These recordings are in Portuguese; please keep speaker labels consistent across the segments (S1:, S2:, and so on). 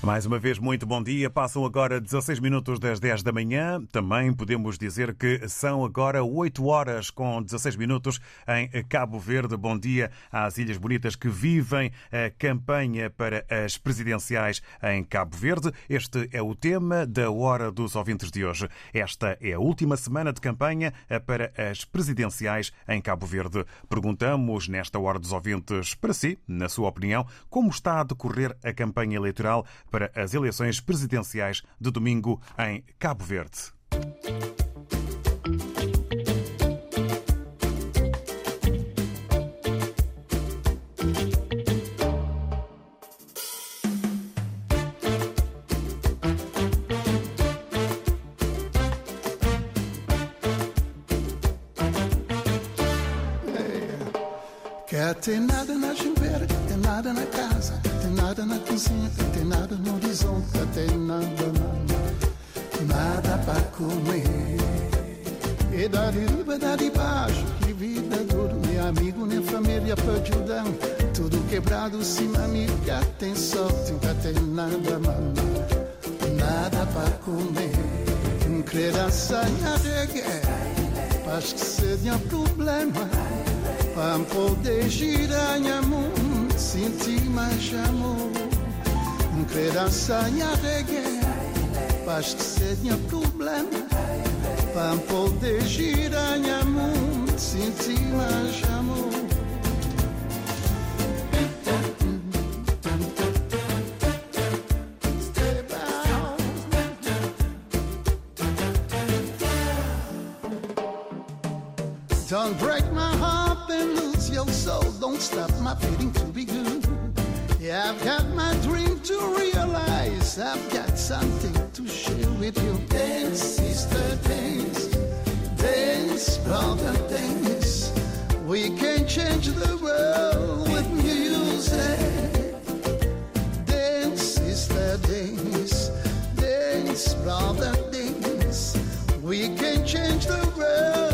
S1: Mais uma vez, muito bom dia. Passam agora 16 minutos das 10 da manhã. Também podemos dizer que são agora 8 horas com 16 minutos em Cabo Verde. Bom dia às Ilhas Bonitas que vivem a campanha para as presidenciais em Cabo Verde. Este é o tema da Hora dos Ouvintes de hoje. Esta é a última semana de campanha para as presidenciais em Cabo Verde. Perguntamos nesta Hora dos Ouvintes para si, na sua opinião, como está a decorrer a campanha eleitoral para as eleições presidenciais de domingo em Cabo Verde.
S2: Quer ter nada na chimbeira, tem nada na casa, tem nada na cozinha, tem nada no horizonte, tem nada, nada, nada pra comer. E de riba, de baixo, que vida dura, nem amigo, nem família pra ajudar. Tudo quebrado, sim, amiga, tem sorte, nunca tem nada, mano, nada pra comer. Sonhar de guerra, acho que seria problema. Para poder girar minha mais amor. Não querer sonhar de guerra, acho que seria problema. Para poder girar minha mão, sentir mais amor. My heart and lose your soul. Don't stop my feeling to be good. Yeah, I've got my dream to realize. I've got something to share with you. Dance, sister, dance. Dance, brother, dance. We can change the world with music. Dance, sister, dance. Dance, brother, dance. We can change the world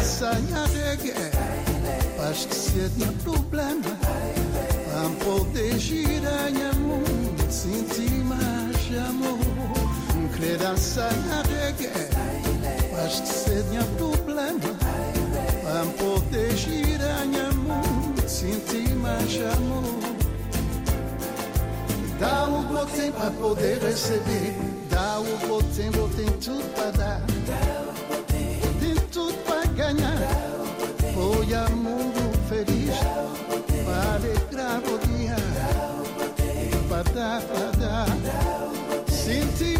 S2: sonhar de guerra, acho que seria problema. Para poder girar minha mão, sentir mais amor. Querer de guerra, acho que seria problema. Para poder girar minha mão, sentir mais amor. Dá o botem para poder receber. Dá o botem, botem tudo para dar. A mundo feliz. Para alegrar o dia. Para dar, para dar. Sentir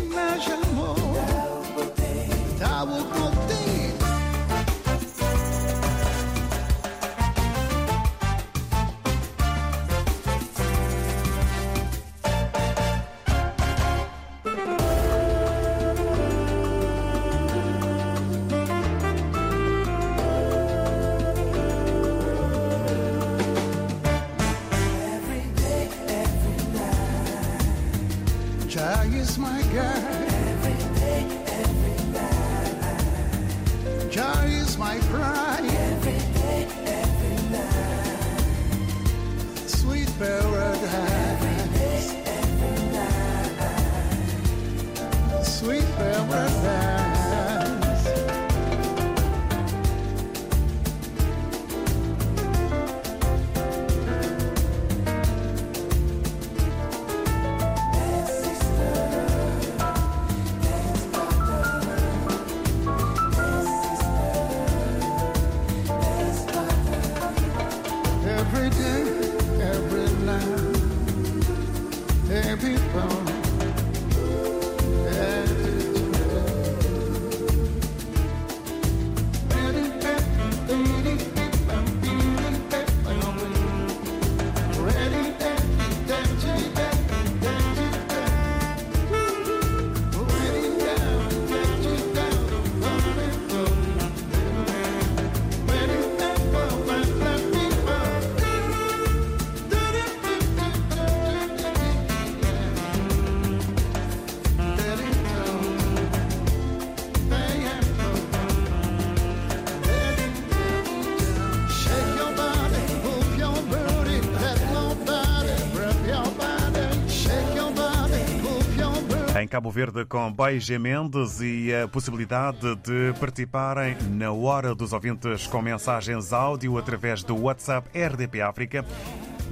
S1: Cabo Verde com Beija Mendes e a possibilidade de participarem na hora dos ouvintes com mensagens áudio através do WhatsApp RDP África.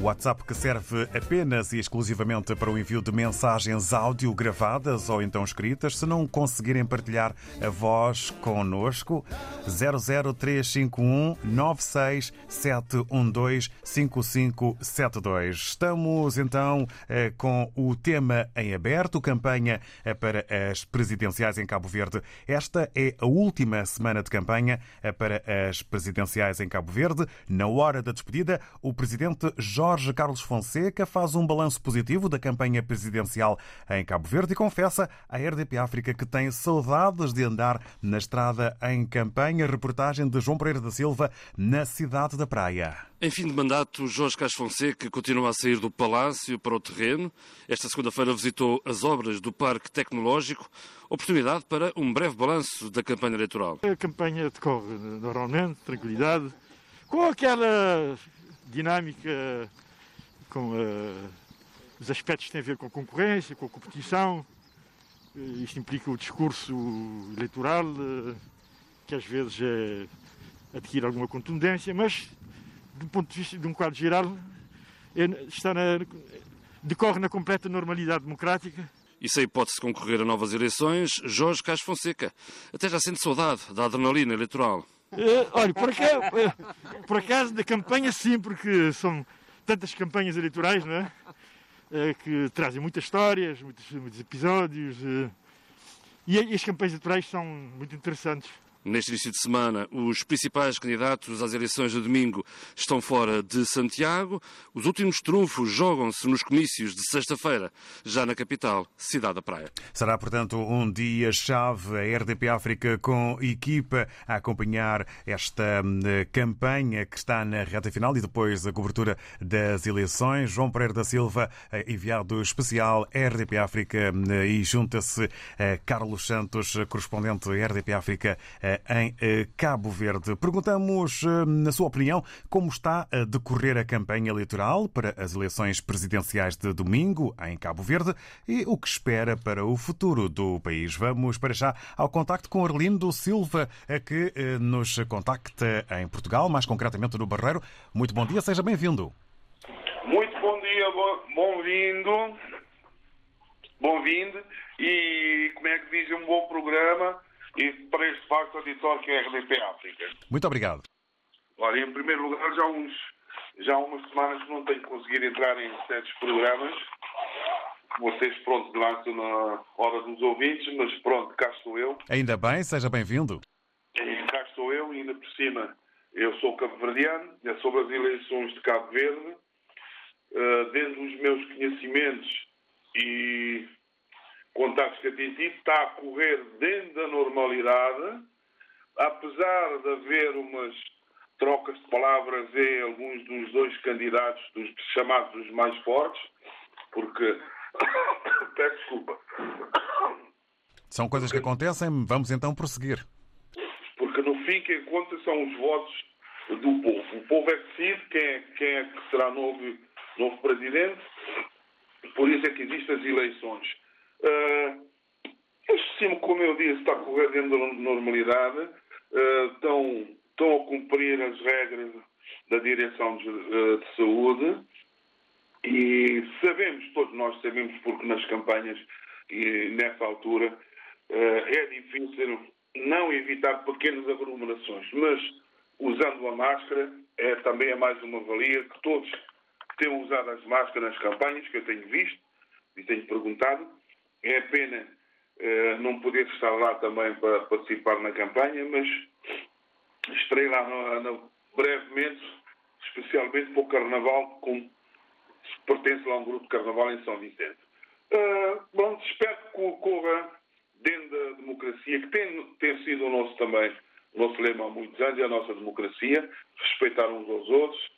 S1: WhatsApp que serve apenas e exclusivamente para o envio de mensagens áudio gravadas ou então escritas. Se não conseguirem partilhar a voz connosco, 00351 96712 5572. Estamos então eh, com o tema em aberto, campanha eh, para as presidenciais em Cabo Verde. Esta é a última semana de campanha eh, para as presidenciais em Cabo Verde. Na hora da despedida, o presidente Jorge Jorge Carlos Fonseca faz um balanço positivo da campanha presidencial em Cabo Verde e confessa à RDP África que tem saudades de andar na estrada em campanha. Reportagem de João Pereira da Silva, na cidade da Praia.
S3: Em fim de mandato, Jorge Carlos Fonseca continua a sair do Palácio para o terreno. Esta segunda-feira visitou as obras do Parque Tecnológico, oportunidade para um breve balanço da campanha eleitoral.
S4: A campanha decorre normalmente, tranquilidade, com aquela dinâmica com uh, os aspectos que têm a ver com a concorrência, com a competição. Uh, isto implica o discurso eleitoral, uh, que às vezes é, adquire alguma contundência, mas do ponto de vista de um quadro geral, é, está na, decorre na completa normalidade democrática.
S3: E sem hipótese de concorrer a novas eleições, Jorge Cás Fonseca até já sente saudade da adrenalina eleitoral.
S4: Uh, olha, por acaso, uh, por acaso, da campanha sim, porque são tantas campanhas eleitorais, não é? Uh, que trazem muitas histórias, muitos, muitos episódios. e, e as campanhas eleitorais são muito interessantes.
S3: Neste início de semana, os principais candidatos às eleições de domingo estão fora de Santiago. Os últimos trunfos jogam-se nos comícios de sexta-feira, já na capital, Cidade da Praia.
S1: Será, portanto, um dia-chave a RDP África com equipa a acompanhar esta hum, campanha que está na reta final e depois a cobertura das eleições. João Pereira da Silva, eh, enviado especial RDP África hum, e junta-se a Carlos Santos, correspondente RDP África eh, em eh, Cabo Verde. Perguntamos, eh, na sua opinião, como está a decorrer a campanha eleitoral para as eleições presidenciais de domingo em Cabo Verde e o que espera para o futuro do país. Vamos para já ao contacto com Arlindo Silva, que nos contacta em Portugal, mais concretamente no Barreiro. Muito bom dia, seja bem-vindo.
S5: Muito bom dia, bom-vindo. Bom-vindo. E como é que diz um bom programa? E para este facto auditório que é a RDP África.
S1: Muito obrigado.
S5: Olha, em primeiro lugar, já, uns, já há umas semanas que não tenho conseguido entrar em certos programas. Vocês, pronto, lançam na hora dos ouvintes, mas pronto, cá estou eu.
S1: Ainda bem, seja bem-vindo.
S5: E cá estou eu, e ainda por cima, eu sou cabo-verdiano, é sobre as eleições de Cabo Verde. Uh, dentro dos meus conhecimentos e contactos que tenho tido, está a correr dentro da normalidade, apesar de haver umas trocas de palavras em alguns dos dois candidatos, dos chamados dos mais fortes, porque. Peço desculpa.
S1: São coisas que acontecem, vamos então prosseguir.
S5: Porque no fim, quem conta são os votos do povo. O povo é que decide quem é, quem é que será novo, novo presidente, por isso é que existem as eleições. Uh, este cimo, como eu disse, está a correr dentro da normalidade. Uh, estão, estão a cumprir as regras da Direção de, uh, de, Saúde. E sabemos, todos nós sabemos, porque nas campanhas e nessa altura uh, é difícil não evitar pequenas aglomerações, mas usando a máscara é também é mais uma valia que todos que têm usado as máscaras nas campanhas, que eu tenho visto e tenho perguntado, é pena uh, não poder estar lá também para participar na campanha, mas estarei lá no, no, brevemente, especialmente para o Carnaval, com, pertence lá a um grupo de Carnaval em São Vicente. Uh, bom, espero que corra dentro da democracia, que tem, tem sido o nosso também, o nosso lema há muitos anos, é a nossa democracia, respeitar uns aos outros,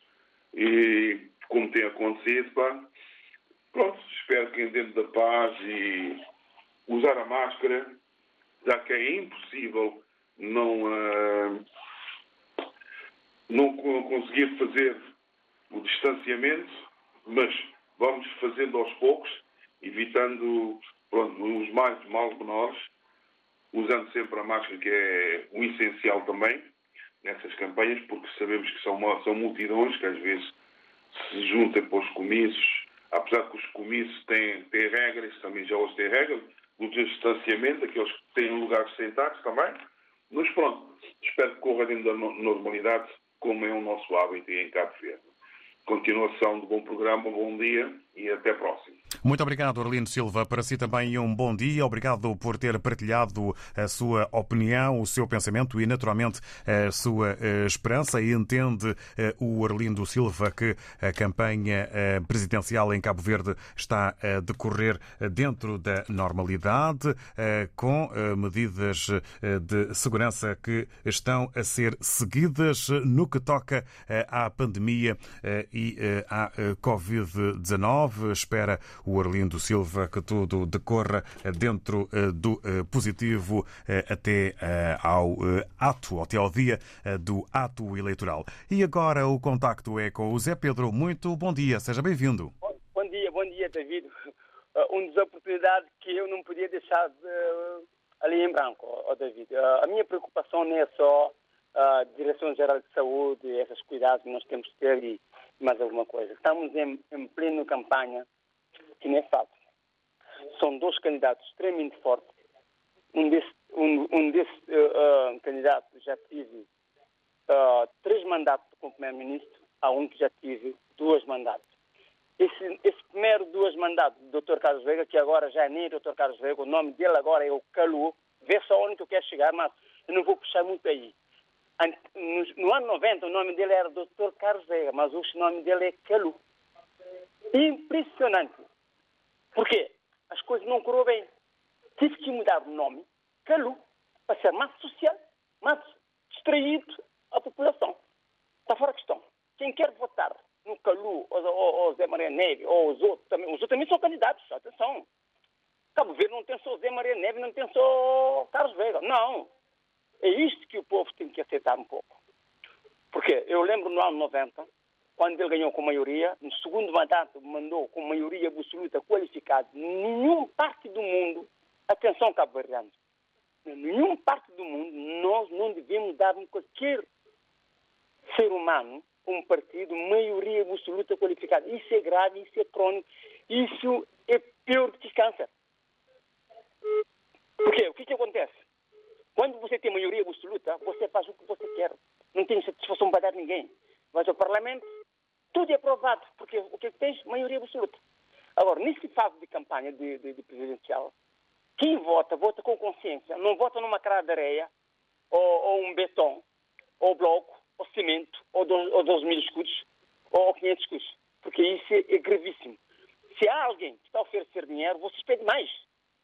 S5: e como tem acontecido, pá, Pronto, espero que dentro da paz e usar a máscara, já que é impossível não, uh, não conseguir fazer o distanciamento, mas vamos fazendo aos poucos, evitando pronto, os mais males menores, usando sempre a máscara, que é o essencial também nessas campanhas, porque sabemos que são, são multidões que às vezes se juntam para os comícios, apesar que os comícios têm, têm regras, também já os têm regras, do distanciamento, aqueles que têm lugares sentados também. Mas pronto, espero que corra dentro da normalidade, como é o nosso hábito em Cabo Verde. Continuação de bom programa, bom dia e até próximo.
S1: Muito obrigado, Arlindo Silva. Para si também um bom dia. Obrigado por ter partilhado a sua opinião, o seu pensamento e, naturalmente, a sua eh, esperança. E entende eh, o Arlindo Silva que a campanha eh, presidencial em Cabo Verde está a decorrer dentro da normalidade, com medidas de segurança que estão a ser seguidas no que toca à pandemia e à Covid-19. Espera o Arlindo Silva que tudo decorra dentro eh, do eh, positivo eh, até ao ato, até ao dia do ato eleitoral. E agora o contacto é com o Zé Pedro. Muito bom dia, seja bem-vindo.
S6: Bom dia, bom dia, David. Uma das oportunidades que eu não podia deixar de, ali em branco, oh, David. A minha preocupação não é só a Direção-Geral de Saúde, esses cuidados que nós temos que ter mais alguma coisa. Estamos em, em plena campanha, que não é fácil. São dois candidatos extremamente fortes. Um desses um, um desse, uh, uh, já tive uh, três mandatos como primeiro-ministro, há um que já tive dois mandatos. Esse, esse primeiro dois mandatos do Dr. Carlos Veiga, que agora já é nem Dr. Carlos Veiga, o nome dele agora é o Calu, vê só onde eu quero chegar, mas eu não vou puxar muito aí. No, ano 90, o nome dele era Dr. Carlos Veiga, mas o nome dele é Calu. Impressionante. Por quê? As coisas não correram bem. Tive que mudar o nome, Calu, para ser mais social, mais distraído a população. Está fora a questão. Quem quer votar no Calu, ou, ou, ou Zé Maria Neve, ou os outros também, os outros também são candidatos, atenção. Cabo Verde não tem só Zé Maria Neve, não tem só Carlos Veiga. Não. É isto que o povo tem que aceitar um pouco. Porque eu lembro no ano 90, quando ele ganhou com maioria, no segundo mandato mandou com maioria absoluta qualificada, nenhuma parte do mundo, atenção cabo verdeano, nenhuma parte do mundo nós não devemos dar a qualquer ser humano, um partido, maioria absoluta qualificada. Isso é grave, isso é crônico, isso é pior do que câncer. Porque o que, que acontece? Quando você tem maioria absoluta, você faz o que você quer. Não tem satisfação para dar ninguém. Mas o Parlamento, tudo é aprovado, porque o que tens? Maioria absoluta. Agora, nesse fase de campanha de, de, de, presidencial, quem vota, vota com consciência. Não vota numa cara de areia, ou, ou um beton, ou bloco, ou cimento, ou 12, ou 12 mil escudos, ou 500 escudos. Porque isso é, é gravíssimo. Se há alguém que está a oferecer dinheiro, você pede mais.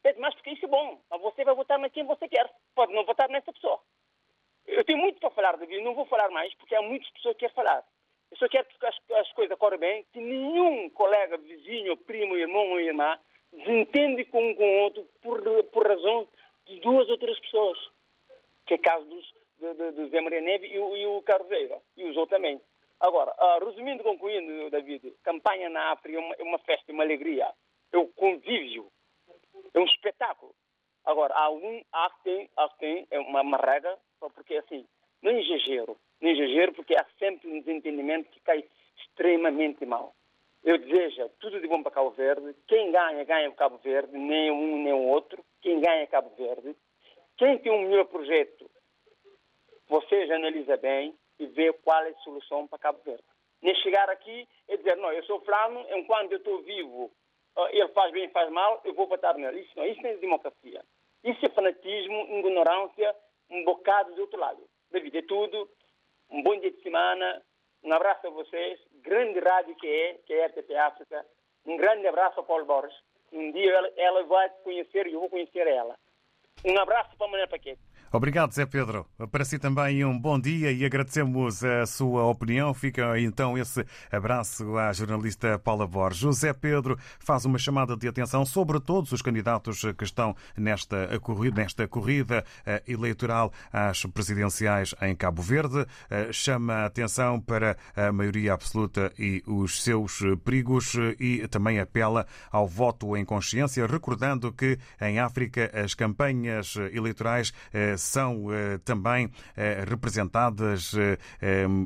S6: Pede mais porque isso é bom. Mas você vai votar na quem você quer. Pode não votar nessa pessoa. Eu tenho muito para falar, David. Não vou falar mais porque há muitas pessoas que querem falar. Eu só quero que as, as coisas corram bem, que nenhum colega, vizinho, primo, irmão ou irmã desentende com um com o outro por, por razão de duas ou três pessoas. Que é o caso dos, de, de, de Zé Maria Neve e, e o Carlos Veiga. E os outros também. Agora, uh, resumindo, concluindo, David, campanha na África é uma, é uma festa, é uma alegria. É o convívio é espetáculo. Agora, há um, há quem, há quem é uma, uma regra, porque assim, não exagero, não exagero, porque há sempre um desentendimento que cai extremamente mal. Eu desejo tudo de bom para Cabo Verde. Quem ganha, ganha o Cabo Verde, nem um nem o outro. Quem ganha é Cabo Verde. Quem tem um melhor projeto, vocês analisam bem e vê qual é a solução para Cabo Verde. Nem chegar aqui e dizer, não, eu sou flano, enquanto eu estou vivo, ele faz bem, faz mal, eu vou votar nele. Isso não, isso não é democracia. Isso é fanatismo, ignorância, um bocado do outro lado. David, é tudo. Um bom dia de semana. Um abraço a vocês. Grande rádio que é, que é a RTP África. Um grande abraço a Paulo Borges. Um dia ela, ela vai conhecer e eu vou conhecer ela. Um abraço para a Manuel Paquete.
S1: Obrigado, Zé Pedro. Para si também um bom dia e agradecemos a sua opinião. Fica então esse abraço à jornalista Paula Borges. José Pedro faz uma chamada de atenção sobre todos os candidatos que estão nesta corrida, nesta corrida eh, eleitoral às presidenciais em Cabo Verde. Eh, chama a atenção para a maioria absoluta e os seus perigos e também apela ao voto em consciência, recordando que em África as campanhas eleitorais eh, são eh, também eh, representadas eh,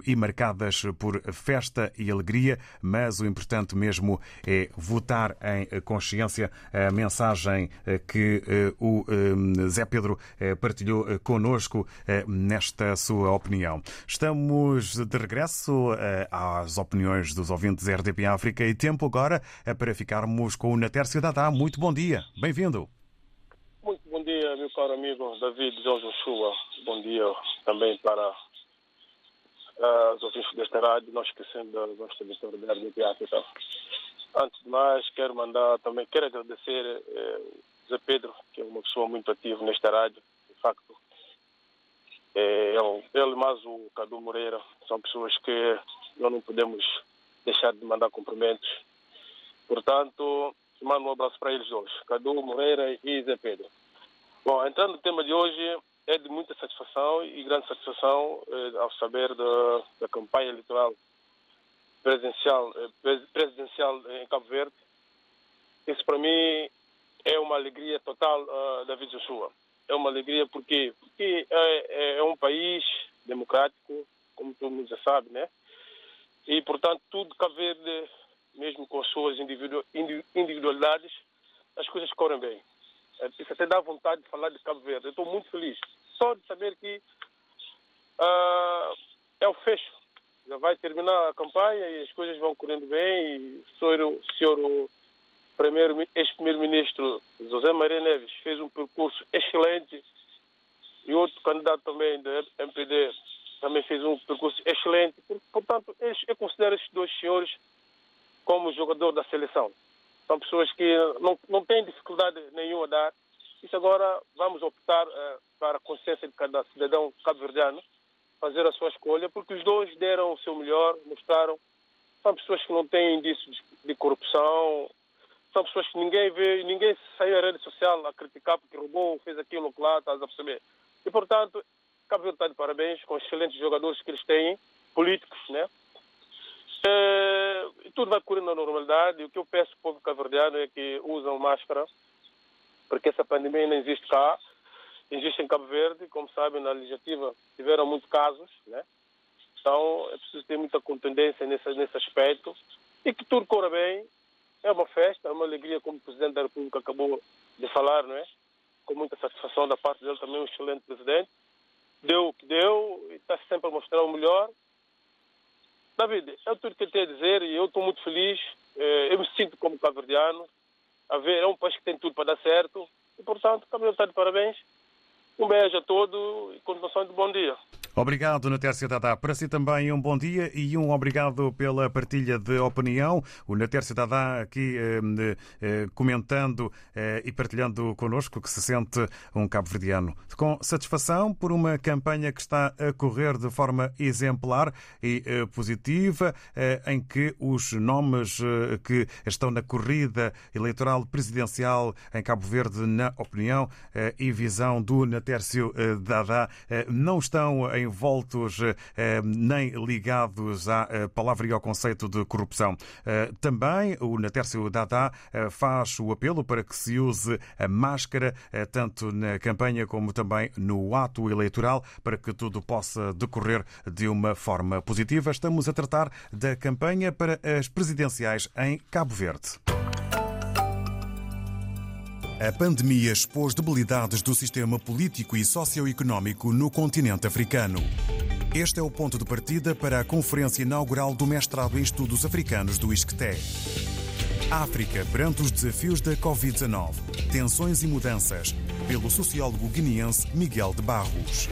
S1: e marcadas por festa e alegria, mas o importante mesmo é votar em consciência. A mensagem que o Zé Pedro partilhou conosco nesta sua opinião. Estamos de regresso às opiniões dos ouvintes RDP África e tempo agora para ficarmos com o Natércio Dadá. Muito bom dia, bem-vindo.
S7: Dia, meu caro amigo David Jorge Chua. Bom dia também para uh, os ouvintes desta rádio, não esquecendo da nossa emissora da RDP África. Antes de mais, quero mandar também, quero agradecer eh, Zé Pedro, que é uma pessoa muito ativa nesta rádio. De facto, eh, ele, ele mais o Cadu Moreira são pessoas que nós não podemos deixar de mandar cumprimentos. Portanto, mando um abraço para eles dois, Cadu Moreira e Zé Pedro. Bom, entrando no tema de hoje, é de muita satisfação e grande satisfação eh, ao saber da, da campanha eleitoral presidencial, eh, presidencial em Cabo Verde. Isso para mim é uma alegria total, uh, David Joshua. É uma alegria porque, porque é, é, um país democrático, como todo mundo já sabe, né? E, portanto, tudo Cabo Verde, mesmo com as suas individu individualidades, as coisas correm bem. Isso até dá vontade de falar de Cabo Verde. Estou muito feliz. Só de saber que uh, é o fecho. Já vai terminar a campanha e as coisas vão correndo bem. E o senhor, o senhor ex-primeiro-ministro José Maria Neves fez um percurso excelente. E outro candidato também da MPD também fez um percurso excelente. Portanto, eu considero estes dois senhores como jogador da seleção. São pessoas que não, não têm dificuldade nenhuma a dar. Isso agora vamos optar uh, para a consciência de cada cidadão cabo-verdiano fazer a sua escolha, porque os dois deram o seu melhor, mostraram. São pessoas que não têm indícios de corrupção, são pessoas que ninguém vê, ninguém saiu na rede social a criticar porque roubou, fez aquilo lá, estás a perceber? E, portanto, Cabo Verde está de parabéns com os excelentes jogadores que eles têm, políticos, né? E tudo vai correndo na normalidade. O que eu peço ao povo cabo-verdiano é que usam máscara, porque essa pandemia não existe cá, existe em Cabo Verde. Como sabem, na legislativa tiveram muitos casos, né? Então é preciso ter muita contundência nesse, nesse aspecto e que tudo corra bem. É uma festa, é uma alegria, como o Presidente da República acabou de falar, não é? Com muita satisfação da parte dele, também um excelente Presidente. Deu o que deu e está sempre a mostrar o melhor David, é tudo que eu tenho a dizer e eu estou muito feliz. Eh, eu me sinto como cabo-verdiano. A ver, é um país que tem tudo para dar certo. E, portanto, Cabo está de parabéns. Um beijo a todos e continuação de bom dia.
S1: Obrigado, Natércia Dadá. Para si também um bom dia e um obrigado pela partilha de opinião. O Natércia Dadá aqui eh, eh, comentando eh, e partilhando connosco que se sente um cabo-verdiano com satisfação por uma campanha que está a correr de forma exemplar e eh, positiva, eh, em que os nomes eh, que estão na corrida eleitoral presidencial em Cabo Verde, na opinião e visão do Natércio Dadá, não estão envoltos eh, nem ligados à eh, palavra e ao conceito de corrupção. Eh, também o Natércio Dadá faz o apelo para que se use a máscara, tanto na campanha como também no ato eleitoral, para que tudo possa decorrer de uma forma positiva. Estamos a tratar da campanha para as presidenciais em Cabo Verde. A pandemia expôs debilidades do sistema político e socioeconómico no continente africano. Este é o ponto de partida para a conferência inaugural do Mestrado em Estudos Africanos do ISCTE. África perante os desafios da Covid-19, tensões e mudanças, pelo sociólogo guineense Miguel de Barros.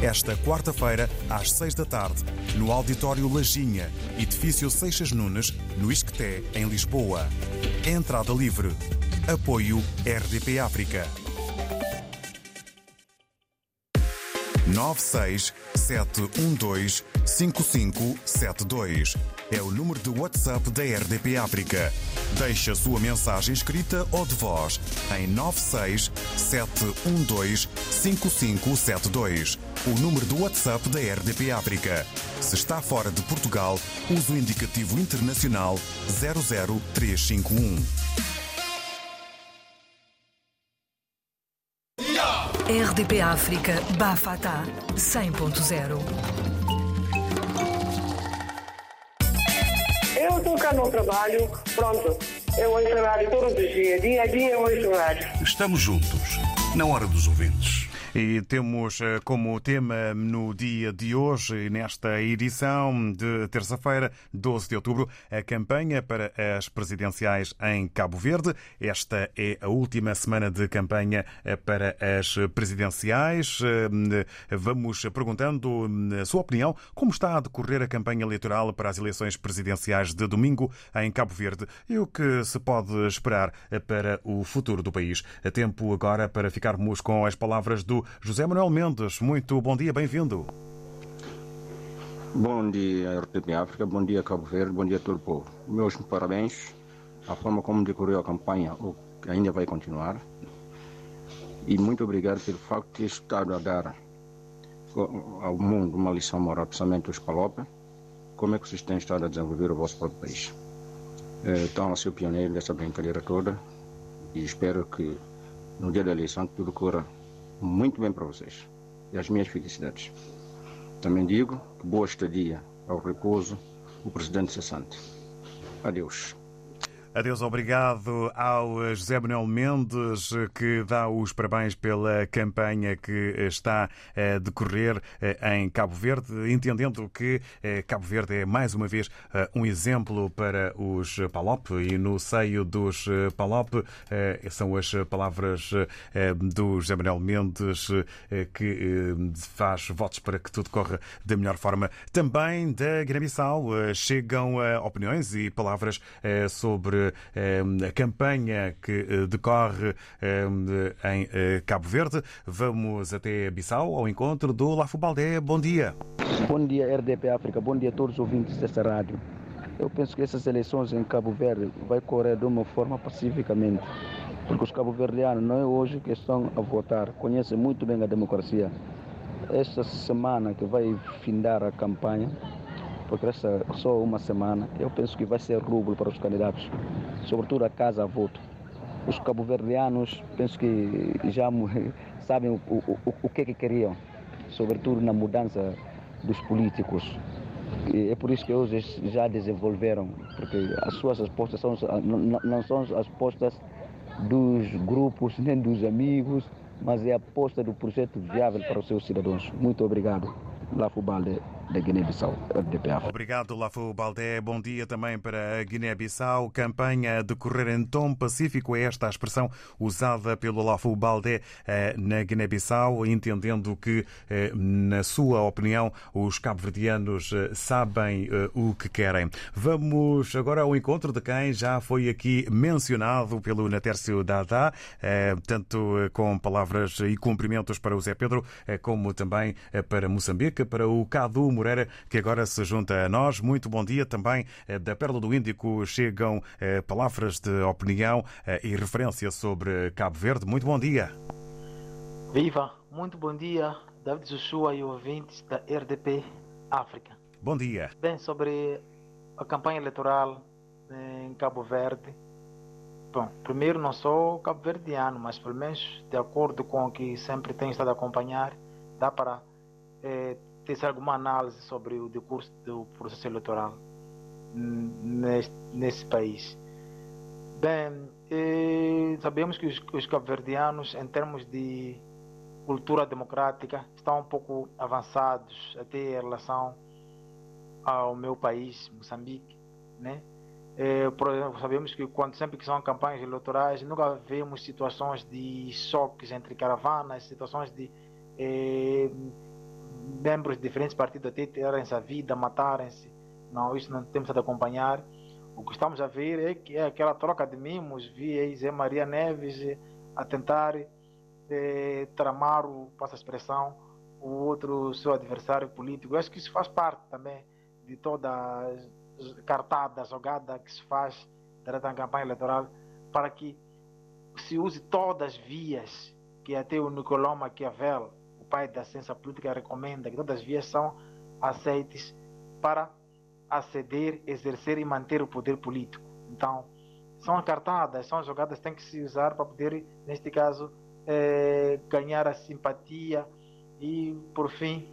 S1: Esta quarta-feira, às seis da tarde, no Auditório Lajinha, edifício Seixas Nunes, no Isqueté, em Lisboa. Entrada livre. Apoio RDP África.
S8: 96712 5572. É o número de WhatsApp da RDP África. Deixe a sua mensagem escrita ou de voz em 96712 5572. O número do WhatsApp da RDP África. Se está fora de Portugal, use o indicativo internacional 00351.
S9: RDP África Bafata 100.0
S10: Eu estou cá no trabalho, pronto. Eu ouço rádio todos os dias, dia a dia eu ouço rádio.
S11: Estamos juntos, na hora dos ouvintes.
S1: E temos eh, como tema no dia de hoje, nesta edição de terça-feira, 12 de outubro, a campanha para as presidenciais em Cabo Verde. Esta é a última semana de campanha eh, para as presidenciais. Eh, Vamos perguntando a sua opinião como está a decorrer a campanha eleitoral para as eleições presidenciais de domingo em Cabo Verde e o que se pode esperar para o futuro do país. A tempo agora para ficarmos com as palavras do José Manuel Mendes. Muito bom dia, bem-vindo.
S12: Bom dia, RTP África, bom dia, Cabo Verde, bom dia a todo o povo. Meus parabéns à forma como decorreu a campanha, ou que ainda vai continuar. E muito obrigado pelo facto de ter estado a dar ao mundo uma lição moral, principalmente os Palop, como é que vocês têm estado a desenvolver o vosso próprio país. Estão a ser pioneiro dessa brincadeira toda e espero que no dia da eleição tudo corra muito bem para vocês. E as minhas felicidades. Também digo que boa estadia ao repouso, o presidente cessante. Adeus.
S1: Adeus, obrigado ao José Manuel Mendes, que dá os parabéns pela campanha que está a decorrer em Cabo Verde, entendendo que Cabo Verde é mais uma vez um exemplo para os PALOP e no seio dos PALOP são as palavras do José Manuel Mendes que faz votos para que tudo corra da melhor forma. Também da Guiné-Bissau chegam opiniões e palavras sobre a campanha que decorre em Cabo Verde. Vamos até Bissau ao encontro do Lafo Baldé. Bom dia.
S13: Bom dia, RDP África. Bom dia a todos os ouvintes desta rádio. Eu penso que essas eleições em Cabo Verde vai correr de uma forma pacificamente, porque os cabo-verdianos não é hoje que estão a votar, conhecem muito bem a democracia. Esta semana que vai findar a campanha, porque resta só uma semana, eu penso que vai ser rubro para os candidatos, sobretudo a casa a voto. Os cabo-verdianos, penso que já sabem o, o, o que, é que queriam, sobretudo na mudança dos políticos. E é por isso que hoje já desenvolveram, porque as suas respostas são, não, não são as respostas dos grupos nem dos amigos, mas é a aposta do projeto viável para os seus cidadãos. Muito obrigado. Lafubalde da Guiné-Bissau,
S1: Obrigado, Lafo Baldé. Bom dia também para a Guiné-Bissau. Campanha a decorrer em tom pacífico é esta a expressão usada pelo Lafo Baldé na Guiné-Bissau, entendendo que, na sua opinião, os cabo-verdianos sabem o que querem. Vamos agora ao encontro de quem já foi aqui mencionado pelo Natércio Dada, tanto com palavras e cumprimentos para o Zé Pedro, como também para Moçambique, para o Cadu Moreira, que agora se junta a nós. Muito bom dia também. Da Pérola do Índico chegam palavras de opinião e referência sobre Cabo Verde. Muito bom dia.
S14: Viva! Muito bom dia, David Joshua e ouvintes da RDP África.
S1: Bom dia.
S14: Bem, sobre a campanha eleitoral em Cabo Verde. Bom, primeiro não sou cabo-verdiano, mas pelo menos de acordo com o que sempre tenho estado a acompanhar, dá para eh, ter alguma análise sobre o decurso do processo eleitoral neste, nesse país. Bem, eh, sabemos que os, os cabo-verdianos, em termos de cultura democrática, estão um pouco avançados até em relação ao meu país, Moçambique, né? Eh, por exemplo, sabemos que quando sempre que são campanhas eleitorais, nunca vemos situações de choques entre caravanas, situações de eh, membros de diferentes partidos até terem-se a vida, matarem-se. Não, isso não temos de acompanhar. O que estamos a ver é que é aquela troca de mimos, via Zé Maria Neves a tentar eh, tramar, o, passa a expressão, o outro seu adversário político. Eu acho que isso faz parte também de toda a cartada, jogada que se faz durante a campanha eleitoral para que se use todas as vias que até o Nicolau Maquiavel, o pai da ciência política, recomenda, que todas as vias são aceites para aceder, exercer e manter o poder político. Então, são cartadas, são jogadas, tem que se usar para poder, neste caso, eh, ganhar a simpatia e, por fim,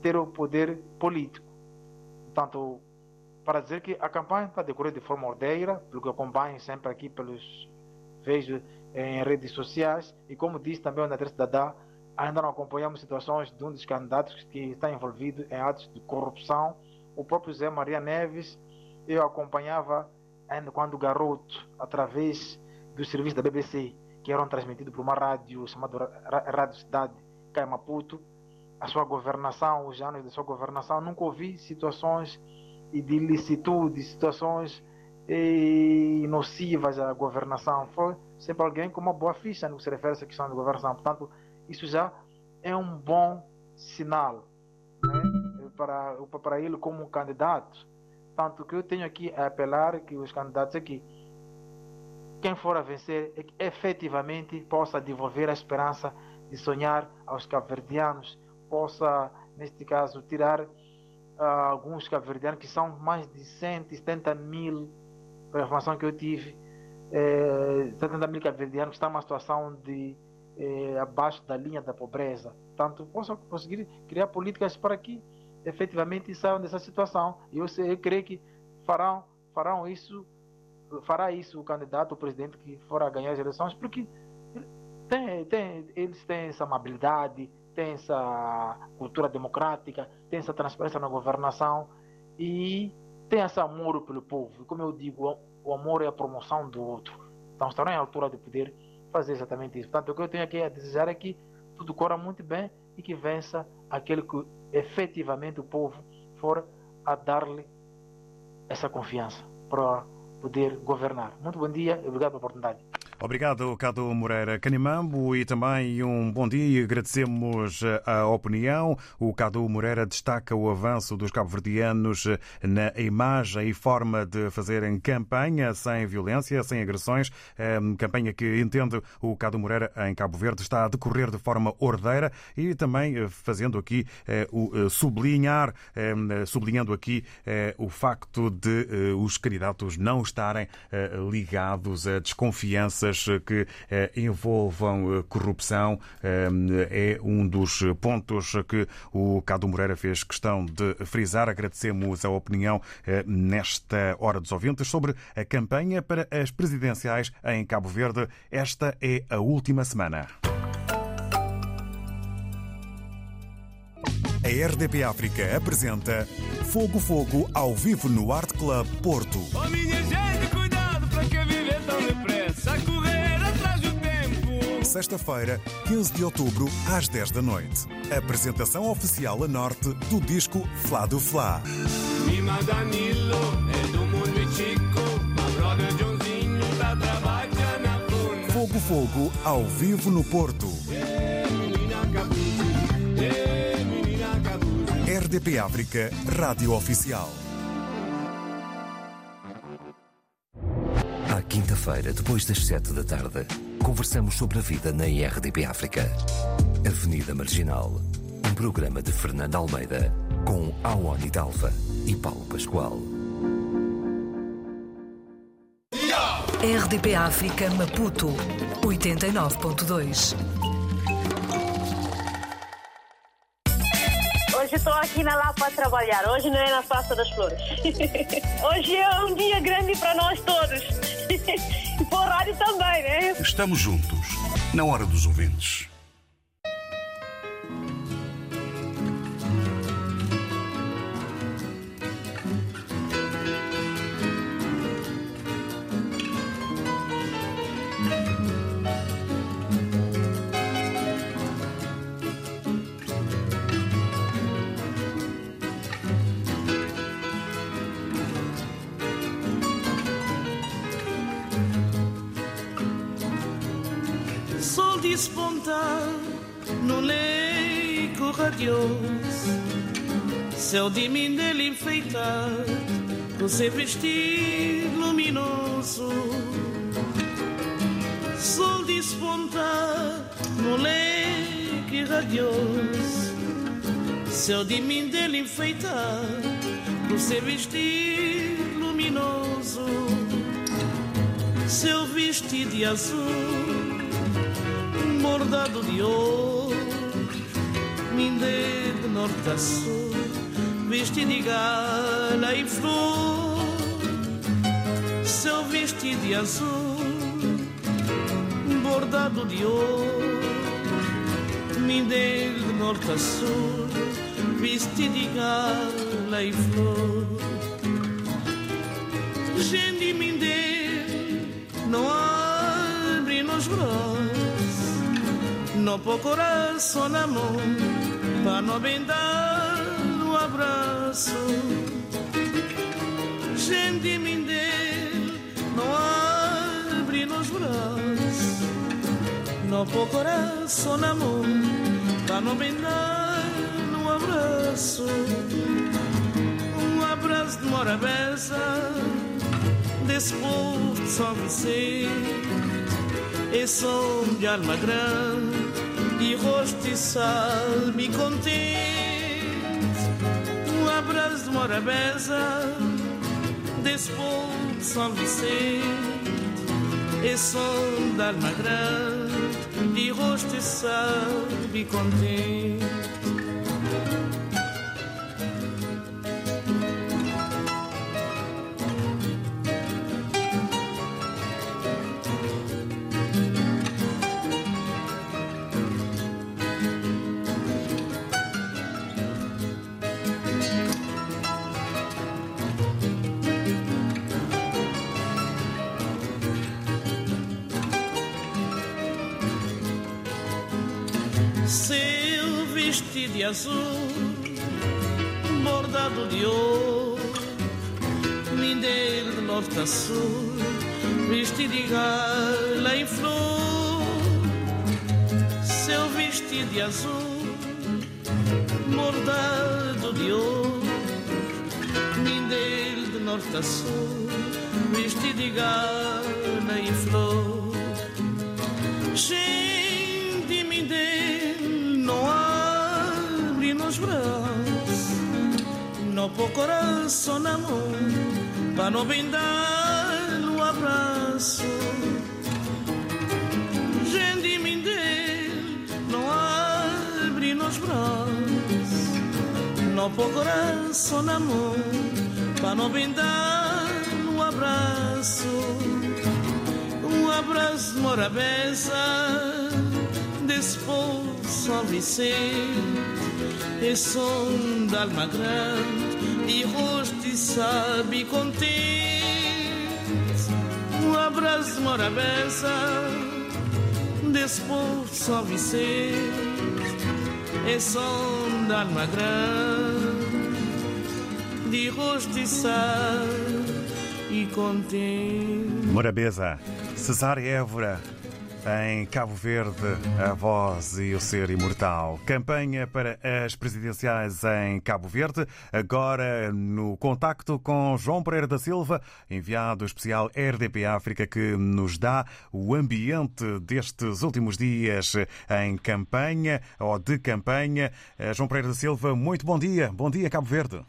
S14: ter o poder político. Portanto, para dizer que a campanha está decorrer de forma ordeira, pelo que acompanho sempre aqui pelos vejo em redes sociais e como disse também o André Dadá, ainda não acompanhamos situações de um dos candidatos que está envolvido em atos de corrupção. O próprio Zé Maria Neves, eu acompanhava ainda quando garoto, através do serviço da BBC, que eram transmitidos por uma rádio chamada Rádio Cidade, cá em Maputo, a sua governação, os anos da sua governação, nunca ouvi situações de ilicitude, situações e nocivas à governação. Foi sempre alguém com uma boa ficha no que se refere a essa questão de governação. Portanto, isso já é um bom sinal né, para, para ele como candidato. Tanto que eu tenho aqui a apelar que os candidatos aqui, quem for a vencer, é efetivamente possa devolver a esperança de sonhar aos cabo-verdianos, possa, neste caso, tirar uh, alguns cabo-verdianos, que são mais de 170 mil a informação que eu tive, é, 70 mil cabo-verdianos que estão numa situação de é, abaixo da linha da pobreza. Portanto, posso conseguir criar políticas para que efetivamente saiam dessa situação. E eu, eu creio que farão, farão isso, fará isso o candidato, o presidente que for a ganhar as eleições, porque tem, tem, eles têm essa amabilidade, têm essa cultura democrática, têm essa transparência na governação e tem esse amor pelo povo. Como eu digo, o amor é a promoção do outro. Então estarão à altura de poder fazer exatamente isso. Portanto, o que eu tenho aqui a desejar é que tudo corra muito bem e que vença aquele que efetivamente o povo for a dar-lhe essa confiança para poder governar. Muito bom dia e obrigado pela oportunidade.
S1: Obrigado, Cado Moreira Canimambo, e também um bom dia agradecemos a opinião. O Cado Moreira destaca o avanço dos cabo-verdianos na imagem e forma de fazerem campanha sem violência, sem agressões. Campanha que entende o Cado Moreira em Cabo Verde está a decorrer de forma ordeira e também eh, fazendo aqui eh, o eh, sublinhar, sublinhando aqui o facto de os candidatos não estarem ligados a que eh, envolvam eh, corrupção eh, é um dos pontos que o Cado Moreira fez questão de frisar. Agradecemos a opinião nesta hora dos ouvintes sobre a campanha para as presidenciais em Cabo Verde. Esta é a última semana.
S8: A RDP África apresenta Fogo Fogo ao vivo no Art Club Porto.
S15: Oh,
S8: Sexta-feira, 15 de outubro, às 10 da noite. Apresentação oficial a norte do disco Flá do Flá. Fogo Fogo, ao vivo no Porto. RDP África, Rádio Oficial.
S16: Quinta-feira, depois das sete da tarde, conversamos sobre a vida na RDP África. Avenida Marginal, um programa de Fernando Almeida, com Awani Dalva e Paulo Pascoal.
S9: RDP África Maputo 89.2
S17: Hoje estou aqui na Lapa a trabalhar. Hoje não é na Praça das Flores. Hoje é um dia grande para nós todos. E para o rádio também, né?
S11: Estamos juntos, na hora dos ouvintes.
S15: Sol despontar no leito
S18: bico radioso, céu de mindelo enfeitado, com seu vestido luminoso, sol desponta no leque radioso, céu de mindelo enfeitado, com seu vestido luminoso, seu vestido de azul bordado de ouro, minde de norte a sul, vestido de gala e flor, seu vestido de azul, bordado de ouro, minde de norte a sul, vestido de gala e flor. Gente minde, não abre nos braços no po coração na mão para não bendar no abraço gente mindel não abre nos braços no po coração na mão para não bendar no abraço um abraço de morabeza desse povo de São Vicente e som de alma grande e rostiçal me contente um abraço de morabeza desse povo de São Vicente e som de alma grande e rostiçal me contente lindeiro de norte a sul, vestido de gala em flor, seu vestido de azul, bordado de ouro, lindeiro de norte a sul, vestido de gala em flor. Gente, me dê não abre nos braços, não pôr coração na mão, para não bendar no abraço. Gente, dê não abre nos braços, não pôr coração na mão, para não bendar no abraço. Um abraço de morabeza desse povo São Vicente. E som de alma grande. E rosto e sabe contente Um abraço de morabeza Desse povo São Vicente E som de alma grande De rosto e sabe e contente
S1: Morabeza, Cesária Évora, em Cabo Verde, a voz e o ser imortal. Campanha para as presidenciais em Cabo Verde, agora no contacto com João Pereira da Silva, enviado especial RDP África, que nos dá o ambiente destes últimos dias em campanha ou de campanha. João Pereira da Silva, muito bom dia. Bom dia, Cabo Verde.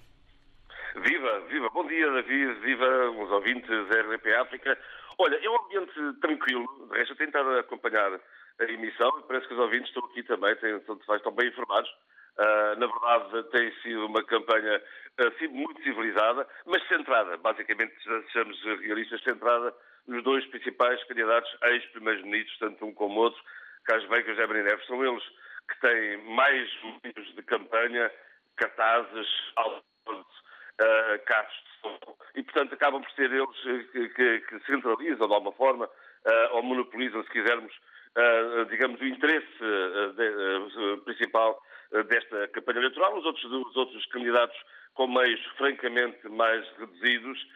S19: Viva, viva. Bom dia, David. Viva os ouvintes da RDP África. Olha, é um ambiente tranquilo. De resto, eu tenho estado a acompanhar a emissão e parece que os ouvintes estão aqui também, têm, estão bem informados. Uh, na verdade, tem sido uma campanha uh, muito civilizada, mas centrada, basicamente, sejamos realistas, centrada nos dois principais candidatos ex-primeiros-ministros, tanto um como outro, Carlos Beca e José Neves. São eles que têm mais momentos de campanha, cartazes, altos, Uh, carros de e portanto acabam por ser eles que, que, que centralizam de alguma forma uh, ou monopolizam, se quisermos, uh, digamos, o interesse de, principal desta campanha eleitoral. Os outros, os outros candidatos com meios francamente mais reduzidos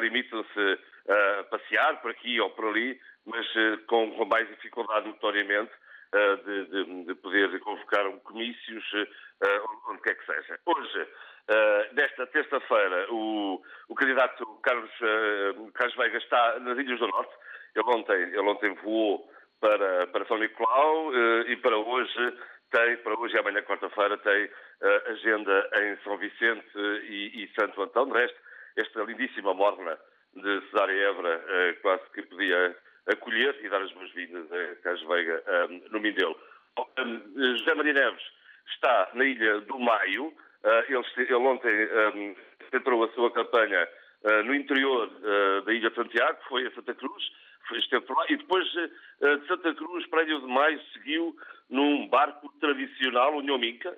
S19: limitam-se a passear por aqui ou por ali, mas com, com mais dificuldade notoriamente. de, de, de, poder convocar comícios uh, onde quer que seja. Hoje, uh, desta terça-feira, o, o, candidato Carlos, Carlos Veiga está nas Ilhas do Norte. Ele ontem, ele ontem voou para, para São Nicolau e para hoje tem, para hoje e amanhã, quarta-feira, tem uh, agenda em São Vicente e, e, Santo Antão. De resto, esta lindíssima morna de Cesária Évora uh, quase que podia acolher e dar as boas-vindas a Carlos Veiga um, no Mindelo. Um, José Maria Neves está na Ilha do Maio. Uh, ele, ele, ontem um, entrou a sua campanha uh, no interior uh, da Ilha de Santiago, foi a Santa Cruz, foi, esteve lá, e depois de Santa Cruz, Ilha de Maio, seguiu num barco tradicional, o Nhominca,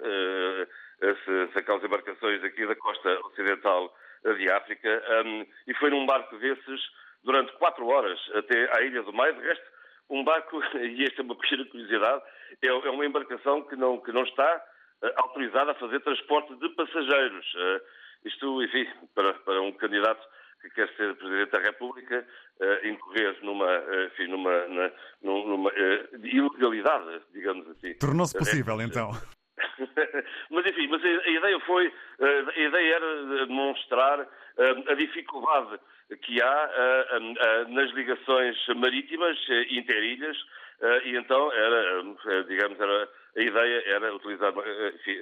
S19: se, aquelas embarcações aqui da costa ocidental de África, um, e foi num barco desses durante quatro horas até à Ilha do Maio. De resto, um barco, e esta é uma pequena curiosidade, é, é uma embarcação que não, que não está uh, autorizada a fazer transporte de passageiros. Uh, isto, enfim, para, para um candidato que quer ser Presidente da República, uh, incorrer numa, uh, enfim, numa, na, numa uh, ilegalidade, digamos assim.
S1: Tornou-se possível, então.
S19: mas enfim, mas a, a, ideia foi, a ideia era demonstrar a dificuldade que há nas ligações marítimas interilhas e então era, digamos, era, a ideia era utilizar, enfim,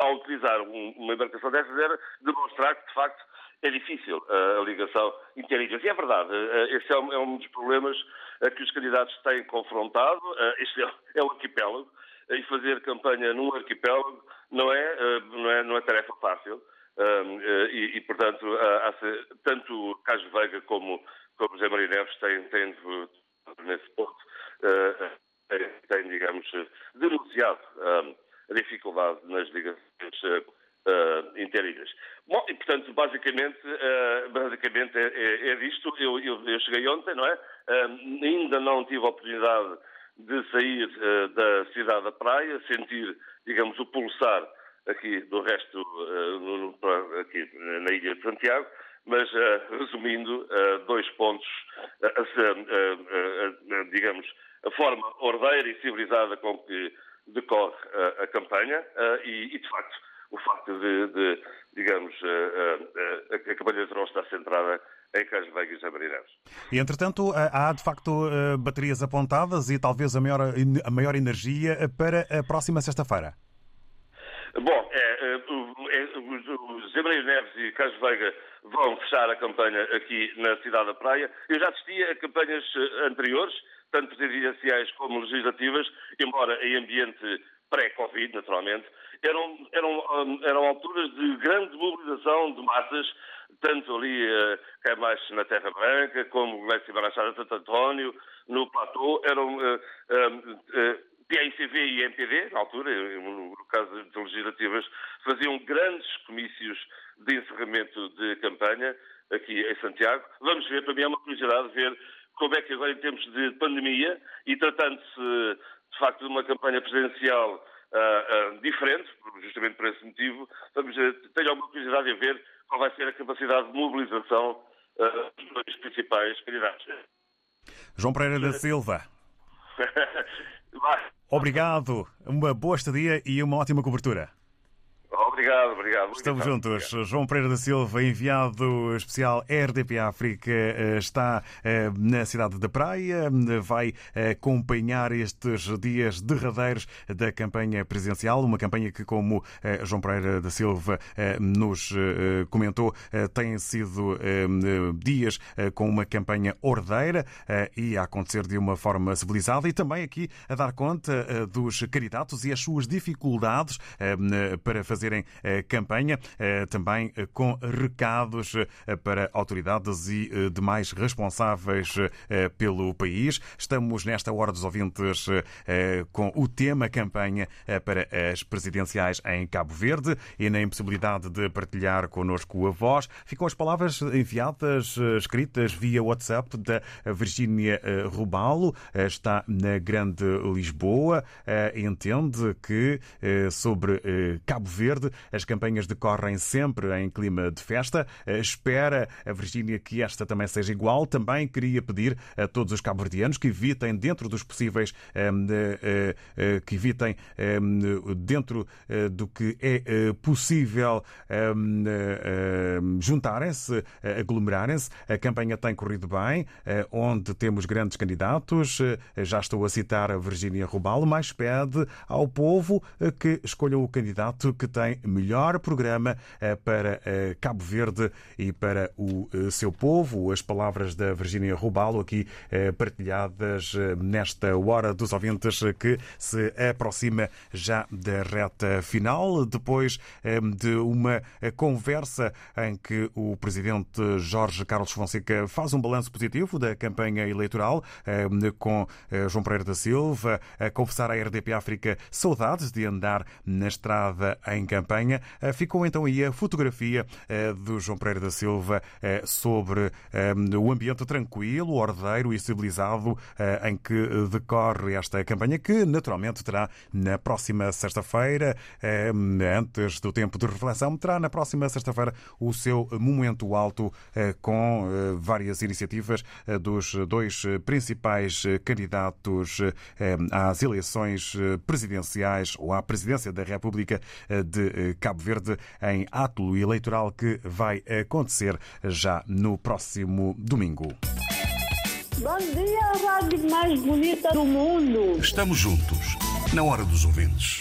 S19: ao utilizar uma embarcação dessas era demonstrar que de facto é difícil a ligação interilhas. E é verdade, esse é um, é um dos problemas que os candidatos têm confrontado. Este é, é o arquipélago e fazer campanha num arquipélago não é, não é, não é tarefa fácil. Eh, e, e, portanto, há, tanto Carlos Veiga como, como José Maria Neves têm, têm nesse ponto, têm, digamos, denunciado a dificuldade nas ligações uh, interilhas. Bom, e portanto, basicamente, basicamente é, é, é disto. Eu, eu, eu, cheguei ontem, não é? Ainda não tive a oportunidade de sair da cidade da praia, sentir, digamos, o pulsar aqui do resto, aqui na Ilha de Santiago, mas, uh, resumindo, dois pontos, digamos, a forma ordeira e civilizada com que decorre a campanha e, de facto, o facto de, de digamos, a campanha eleitoral estar centrada em Carlos Vegas e Marineves.
S1: E, entretanto, há de facto baterias apontadas e talvez a maior, a maior energia para a próxima sexta-feira.
S19: Bom, é, é, os Maria Neves e Carlos Veiga vão fechar a campanha aqui na cidade da Praia. Eu já assisti a campanhas anteriores, tanto presidenciais como legislativas, embora em ambiente pré-Covid, naturalmente, eram, eram, hum, eram alturas de grande mobilização de massas, tanto ali, uh, cá mais na Terra Branca, como na Chara de Santo António, no Platô, eram uh, uh PICV e MPD, na altura, no caso de legislativas, faziam grandes comícios de encerramento de campanha aqui em Santiago. Vamos ver, para mim é uma curiosidade ver como é que agora em tempos de pandemia e tratando-se de facto de uma campanha presidencial uh, uh, diferente, justamente por esse motivo. Vamos, tenho alguma curiosidade em ver qual vai ser a capacidade de mobilização uh, dos dois principais candidatos.
S1: João Pereira da Silva. Obrigado, uma boa estadia e uma ótima cobertura.
S19: Obrigado, obrigado.
S1: Estamos juntos. Obrigado. João Pereira da Silva, enviado especial RDP África, eh, está eh, na cidade da Praia, vai acompanhar estes dias derradeiros da campanha presidencial, uma campanha que, como eh, João Pereira da Silva nos comentou, tem sido dias com uma campanha ordeira e a acontecer de uma forma civilizada e também aqui a dar conta dos candidatos e as suas dificuldades para fazerem campanha, eh, também eh, com recados eh, para autoridades e demais responsáveis pelo país. Estamos nesta hora dos ouvintes com o tema campanha para as presidenciais em Cabo Verde e na impossibilidade de partilhar connosco a voz. Ficam as palavras enviadas, escritas via WhatsApp da Virgínia Rubalo, está na Grande Lisboa, entende que sobre Cabo Verde As campanhas decorrem sempre em clima de festa. Espera a Virgínia que esta também seja igual. Também queria pedir a todos os cabo-verdianos que evitem, dentro dos possíveis, que evitem, dentro do que é possível, juntarem-se, aglomerarem-se. A campanha tem corrido bem, onde temos grandes candidatos. Já estou a citar a Virgínia Rubalo, mas pede ao povo que escolha o candidato que tem melhor programa para Cabo Verde e para o seu povo. As palavras da Virgínia Rubalo aqui partilhadas nesta hora dos ouvintes que se aproxima já da reta final, depois de uma conversa em que o presidente Jorge Carlos Fonseca faz um balanço positivo da campanha eleitoral com João Pereira da Silva a confessar à RDP África saudades de andar na estrada em campanha. Ficou então aí a fotografia do João Pereira da Silva sobre o ambiente tranquilo, ordeiro e civilizado em que decorre esta campanha, que naturalmente terá na próxima sexta-feira, antes do tempo de reflexão, terá na próxima sexta-feira o seu momento alto com várias iniciativas dos dois principais candidatos às eleições presidenciais ou à presidência da República de Cabo Verde em ato eleitoral que vai acontecer já no próximo domingo.
S17: Bom dia, a rádio mais bonita do mundo.
S11: Estamos juntos, na hora dos ouvintes.